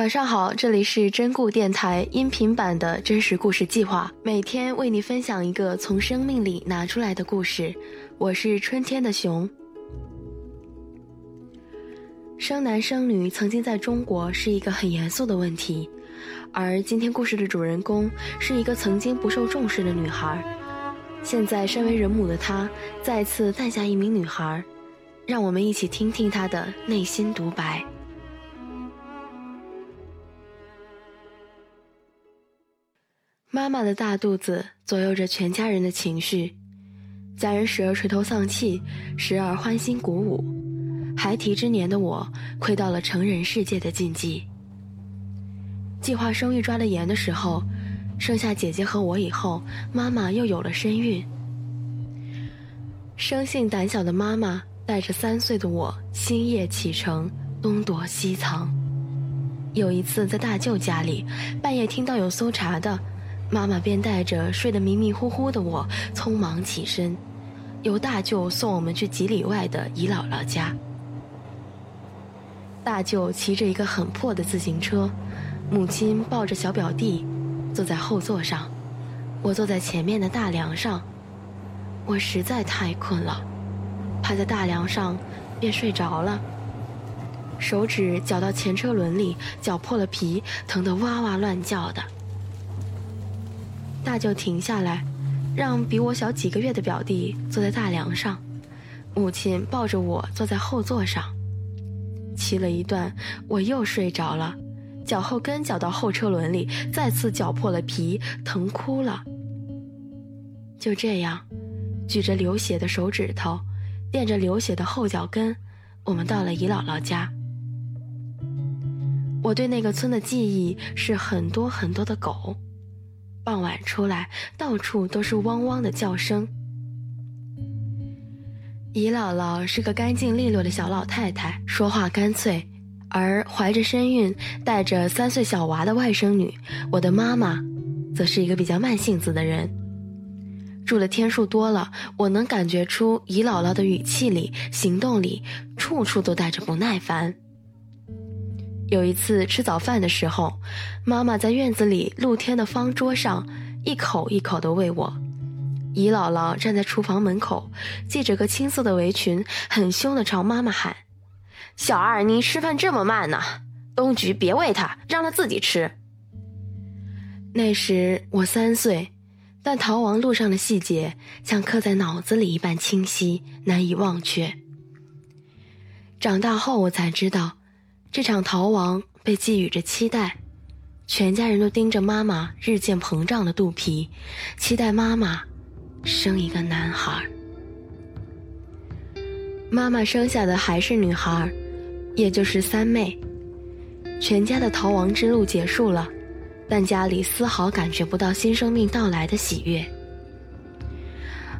晚上好，这里是真故电台音频版的真实故事计划，每天为你分享一个从生命里拿出来的故事。我是春天的熊。生男生女曾经在中国是一个很严肃的问题，而今天故事的主人公是一个曾经不受重视的女孩，现在身为人母的她再次诞下一名女孩，让我们一起听听她的内心独白。妈妈的大肚子左右着全家人的情绪，家人时而垂头丧气，时而欢欣鼓舞。孩提之年的我，窥到了成人世界的禁忌。计划生育抓得严的时候，生下姐姐和我以后，妈妈又有了身孕。生性胆小的妈妈带着三岁的我，星夜启程，东躲西藏。有一次在大舅家里，半夜听到有搜查的。妈妈便带着睡得迷迷糊糊的我，匆忙起身，由大舅送我们去几里外的姨姥姥家。大舅骑着一个很破的自行车，母亲抱着小表弟，坐在后座上，我坐在前面的大梁上。我实在太困了，趴在大梁上便睡着了。手指绞到前车轮里，绞破了皮，疼得哇哇乱叫的。大舅停下来，让比我小几个月的表弟坐在大梁上，母亲抱着我坐在后座上。骑了一段，我又睡着了，脚后跟绞到后车轮里，再次绞破了皮，疼哭了。就这样，举着流血的手指头，垫着流血的后脚跟，我们到了姨姥姥家。我对那个村的记忆是很多很多的狗。傍晚出来，到处都是汪汪的叫声。姨姥姥是个干净利落的小老太太，说话干脆。而怀着身孕、带着三岁小娃的外甥女，我的妈妈，则是一个比较慢性子的人。住的天数多了，我能感觉出姨姥姥的语气里、行动里，处处都带着不耐烦。有一次吃早饭的时候，妈妈在院子里露天的方桌上一口一口的喂我。姨姥姥站在厨房门口，系着个青色的围裙，很凶的朝妈妈喊：“小二，你吃饭这么慢呢？冬菊别喂他，让他自己吃。”那时我三岁，但逃亡路上的细节像刻在脑子里一般清晰，难以忘却。长大后我才知道。这场逃亡被寄予着期待，全家人都盯着妈妈日渐膨胀的肚皮，期待妈妈生一个男孩。妈妈生下的还是女孩，也就是三妹。全家的逃亡之路结束了，但家里丝毫感觉不到新生命到来的喜悦。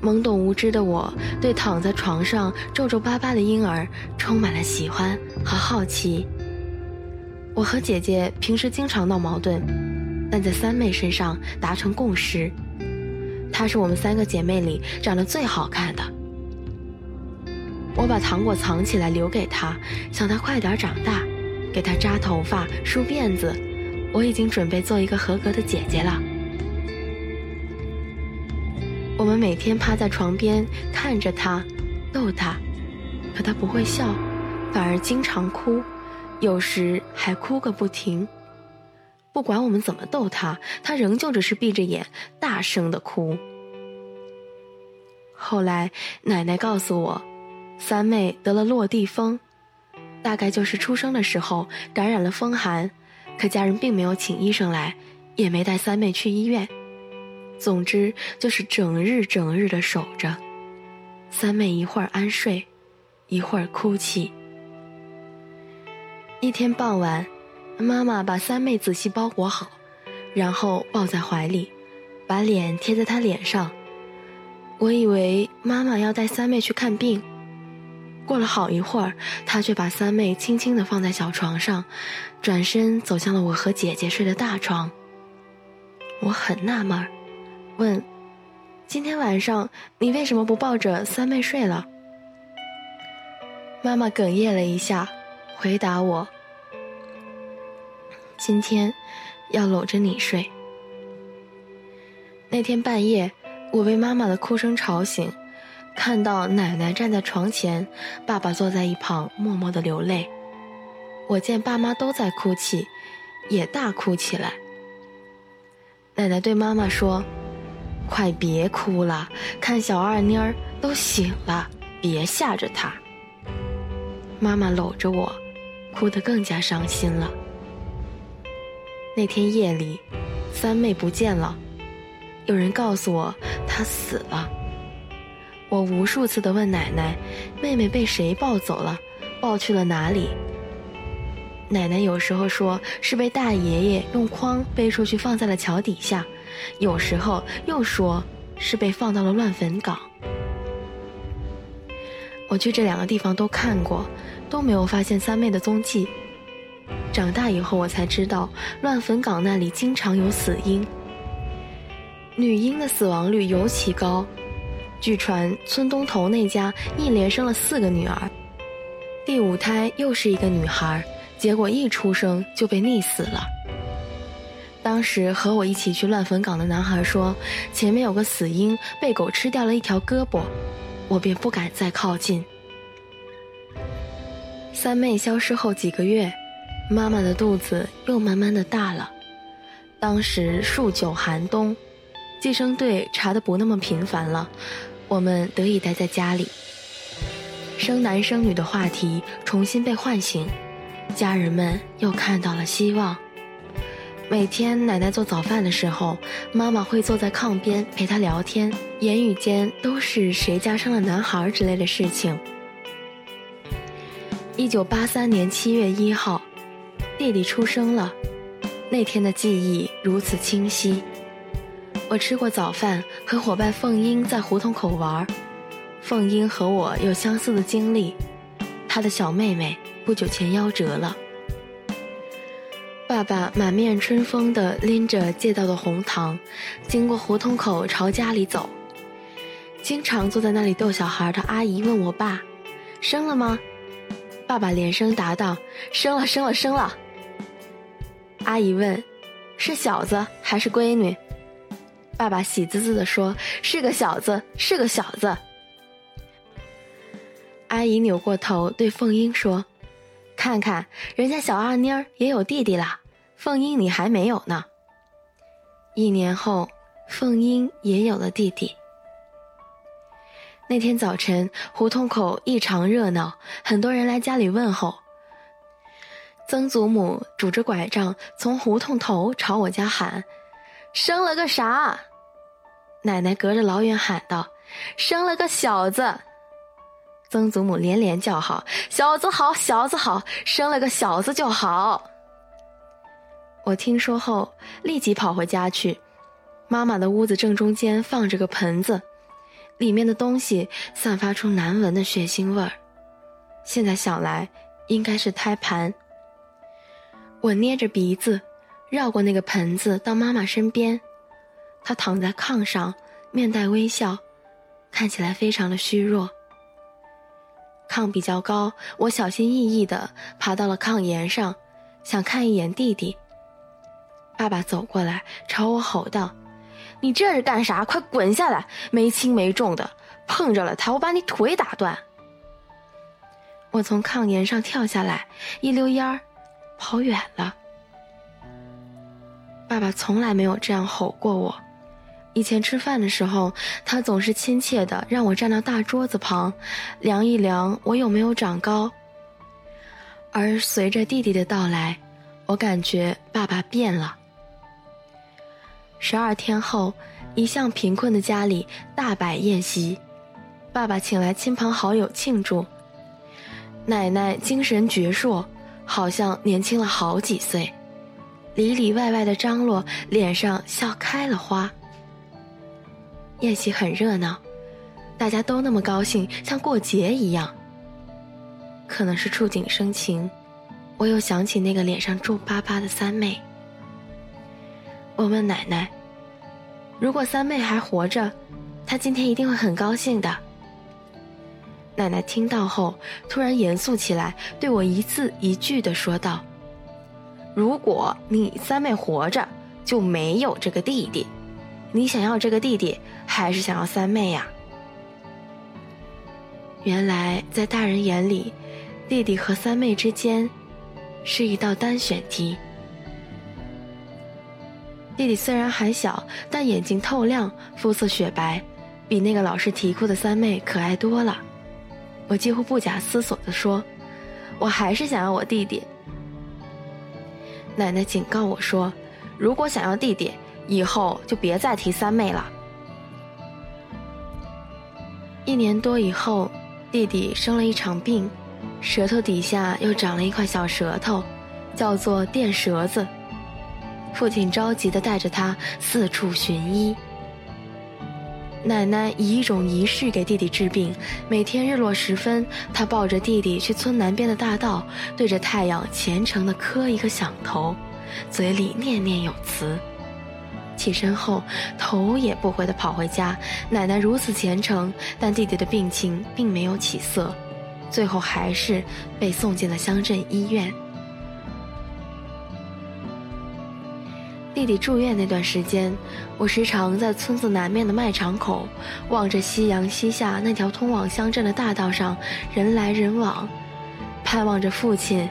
懵懂无知的我，对躺在床上皱皱巴巴的婴儿充满了喜欢和好奇。我和姐姐平时经常闹矛盾，但在三妹身上达成共识。她是我们三个姐妹里长得最好看的。我把糖果藏起来留给她，想她快点长大，给她扎头发、梳辫子。我已经准备做一个合格的姐姐了。我们每天趴在床边看着她，逗她，可她不会笑，反而经常哭。有时还哭个不停，不管我们怎么逗他，他仍旧只是闭着眼大声的哭。后来奶奶告诉我，三妹得了落地风，大概就是出生的时候感染了风寒，可家人并没有请医生来，也没带三妹去医院。总之就是整日整日的守着，三妹一会儿安睡，一会儿哭泣。一天傍晚，妈妈把三妹仔细包裹好，然后抱在怀里，把脸贴在她脸上。我以为妈妈要带三妹去看病。过了好一会儿，她却把三妹轻轻地放在小床上，转身走向了我和姐姐睡的大床。我很纳闷，问：“今天晚上你为什么不抱着三妹睡了？”妈妈哽咽了一下，回答我。今天要搂着你睡。那天半夜，我被妈妈的哭声吵醒，看到奶奶站在床前，爸爸坐在一旁默默的流泪。我见爸妈都在哭泣，也大哭起来。奶奶对妈妈说：“快别哭了，看小二妮儿都醒了，别吓着她。”妈妈搂着我，哭得更加伤心了。那天夜里，三妹不见了。有人告诉我她死了。我无数次的问奶奶：“妹妹被谁抱走了？抱去了哪里？”奶奶有时候说是被大爷爷用筐背出去放在了桥底下，有时候又说是被放到了乱坟岗。我去这两个地方都看过，都没有发现三妹的踪迹。长大以后我才知道，乱坟岗那里经常有死婴。女婴的死亡率尤其高，据传村东头那家一连生了四个女儿，第五胎又是一个女孩，结果一出生就被溺死了。当时和我一起去乱坟岗的男孩说，前面有个死婴被狗吃掉了一条胳膊，我便不敢再靠近。三妹消失后几个月，妈妈的肚子又慢慢的大了，当时数九寒冬。计生队查的不那么频繁了，我们得以待在家里。生男生女的话题重新被唤醒，家人们又看到了希望。每天奶奶做早饭的时候，妈妈会坐在炕边陪她聊天，言语间都是谁家生了男孩之类的事情。一九八三年七月一号，弟弟出生了，那天的记忆如此清晰。我吃过早饭，和伙伴凤英在胡同口玩。凤英和我有相似的经历，她的小妹妹不久前夭折了。爸爸满面春风地拎着借到的红糖，经过胡同口朝家里走。经常坐在那里逗小孩的阿姨问我爸：“生了吗？”爸爸连声答道：“生了，生了，生了。”阿姨问：“是小子还是闺女？”爸爸喜滋滋地说：“是个小子，是个小子。”阿姨扭过头对凤英说：“看看人家小二妮儿也有弟弟啦，凤英你还没有呢。”一年后，凤英也有了弟弟。那天早晨，胡同口异常热闹，很多人来家里问候。曾祖母拄着拐杖从胡同头朝我家喊。生了个啥？奶奶隔着老远喊道：“生了个小子。”曾祖母连连叫好：“小子好，小子好，生了个小子就好。”我听说后立即跑回家去。妈妈的屋子正中间放着个盆子，里面的东西散发出难闻的血腥味儿。现在想来，应该是胎盘。我捏着鼻子。绕过那个盆子，到妈妈身边，她躺在炕上，面带微笑，看起来非常的虚弱。炕比较高，我小心翼翼地爬到了炕沿上，想看一眼弟弟。爸爸走过来，朝我吼道：“你这是干啥？快滚下来！没轻没重的，碰着了他，我把你腿打断。”我从炕沿上跳下来，一溜烟儿，跑远了。爸爸从来没有这样吼过我。以前吃饭的时候，他总是亲切的让我站到大桌子旁，量一量我有没有长高。而随着弟弟的到来，我感觉爸爸变了。十二天后，一向贫困的家里大摆宴席，爸爸请来亲朋好友庆祝。奶奶精神矍铄，好像年轻了好几岁。里里外外的张罗，脸上笑开了花。宴席很热闹，大家都那么高兴，像过节一样。可能是触景生情，我又想起那个脸上皱巴巴的三妹。我问奶奶：“如果三妹还活着，她今天一定会很高兴的。”奶奶听到后，突然严肃起来，对我一字一句的说道。如果你三妹活着，就没有这个弟弟。你想要这个弟弟，还是想要三妹呀？原来在大人眼里，弟弟和三妹之间是一道单选题。弟弟虽然还小，但眼睛透亮，肤色雪白，比那个老是啼哭的三妹可爱多了。我几乎不假思索地说：“我还是想要我弟弟。”奶奶警告我说：“如果想要弟弟，以后就别再提三妹了。”一年多以后，弟弟生了一场病，舌头底下又长了一块小舌头，叫做电舌子。父亲着急地带着他四处寻医。奶奶以一种仪式给弟弟治病，每天日落时分，她抱着弟弟去村南边的大道，对着太阳虔诚地磕一个响头，嘴里念念有词。起身后，头也不回地跑回家。奶奶如此虔诚，但弟弟的病情并没有起色，最后还是被送进了乡镇医院。弟弟住院那段时间，我时常在村子南面的卖场口，望着夕阳西下那条通往乡镇的大道上人来人往，盼望着父亲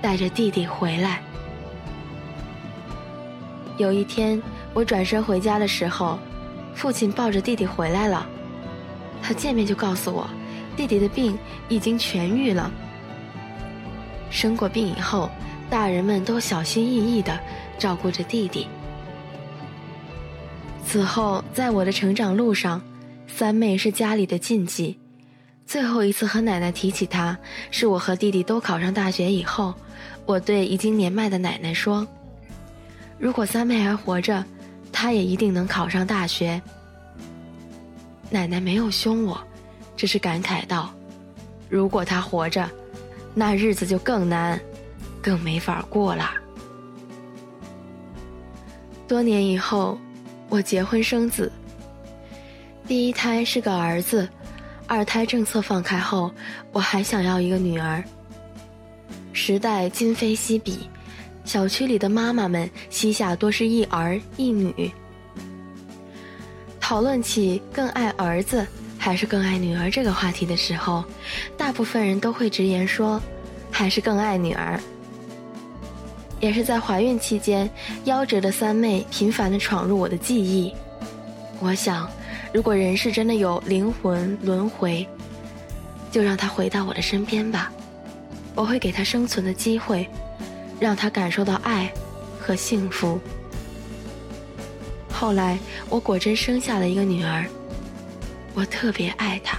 带着弟弟回来。有一天，我转身回家的时候，父亲抱着弟弟回来了。他见面就告诉我，弟弟的病已经痊愈了。生过病以后，大人们都小心翼翼的。照顾着弟弟。此后，在我的成长路上，三妹是家里的禁忌。最后一次和奶奶提起她，是我和弟弟都考上大学以后，我对已经年迈的奶奶说：“如果三妹还活着，她也一定能考上大学。”奶奶没有凶我，只是感慨道：“如果她活着，那日子就更难，更没法过了。”多年以后，我结婚生子。第一胎是个儿子，二胎政策放开后，我还想要一个女儿。时代今非昔比，小区里的妈妈们膝下多是一儿一女。讨论起更爱儿子还是更爱女儿这个话题的时候，大部分人都会直言说，还是更爱女儿。也是在怀孕期间，夭折的三妹频繁地闯入我的记忆。我想，如果人世真的有灵魂轮回，就让她回到我的身边吧。我会给她生存的机会，让她感受到爱和幸福。后来，我果真生下了一个女儿，我特别爱她。